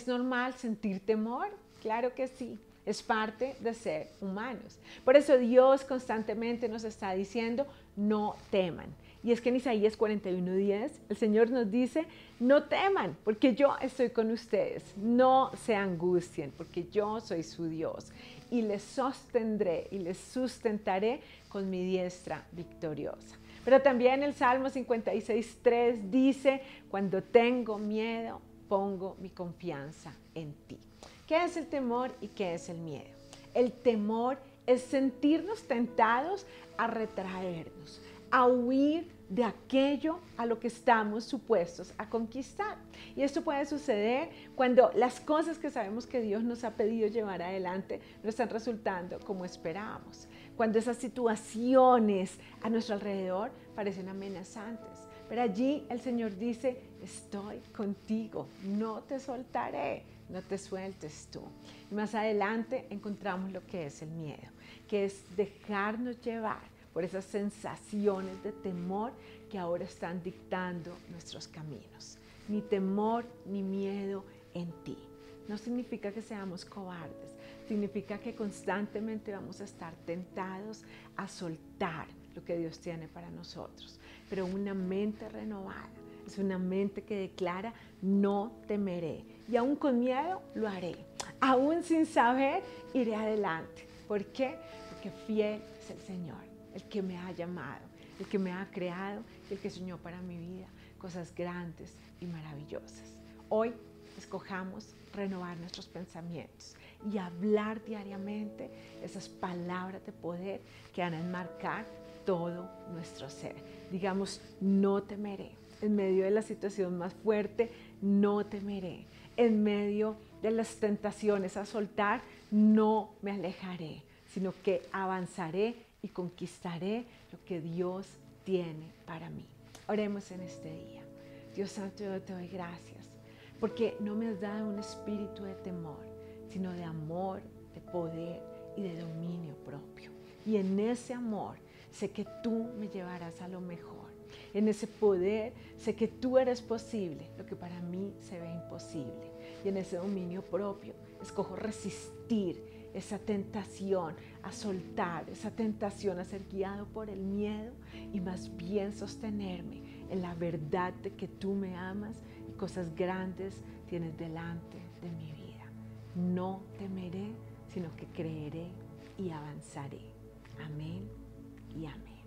¿Es normal sentir temor? Claro que sí. Es parte de ser humanos. Por eso Dios constantemente nos está diciendo, no teman. Y es que en Isaías 41:10 el Señor nos dice, no teman, porque yo estoy con ustedes. No se angustien, porque yo soy su Dios. Y les sostendré y les sustentaré con mi diestra victoriosa. Pero también el Salmo 56.3 dice, cuando tengo miedo, pongo mi confianza en ti. ¿Qué es el temor y qué es el miedo? El temor es sentirnos tentados a retraernos, a huir de aquello a lo que estamos supuestos a conquistar. Y esto puede suceder cuando las cosas que sabemos que Dios nos ha pedido llevar adelante no están resultando como esperábamos. Cuando esas situaciones a nuestro alrededor parecen amenazantes. Pero allí el Señor dice, estoy contigo, no te soltaré, no te sueltes tú. Y más adelante encontramos lo que es el miedo, que es dejarnos llevar por esas sensaciones de temor que ahora están dictando nuestros caminos. Ni temor ni miedo en ti. No significa que seamos cobardes, significa que constantemente vamos a estar tentados a soltar lo que Dios tiene para nosotros. Pero una mente renovada es una mente que declara, no temeré. Y aún con miedo lo haré. Aún sin saber, iré adelante. ¿Por qué? Porque fiel es el Señor el que me ha llamado, el que me ha creado, el que soñó para mi vida cosas grandes y maravillosas. Hoy escojamos renovar nuestros pensamientos y hablar diariamente esas palabras de poder que van a enmarcar todo nuestro ser. Digamos, no temeré. En medio de la situación más fuerte, no temeré. En medio de las tentaciones a soltar, no me alejaré, sino que avanzaré y conquistaré lo que Dios tiene para mí. Oremos en este día. Dios Santo, yo te doy gracias porque no me has dado un espíritu de temor, sino de amor, de poder y de dominio propio. Y en ese amor sé que tú me llevarás a lo mejor. En ese poder sé que tú eres posible, lo que para mí se ve imposible. Y en ese dominio propio escojo resistir esa tentación a soltar, esa tentación a ser guiado por el miedo y más bien sostenerme en la verdad de que tú me amas cosas grandes tienes delante de mi vida. No temeré, sino que creeré y avanzaré. Amén y amén.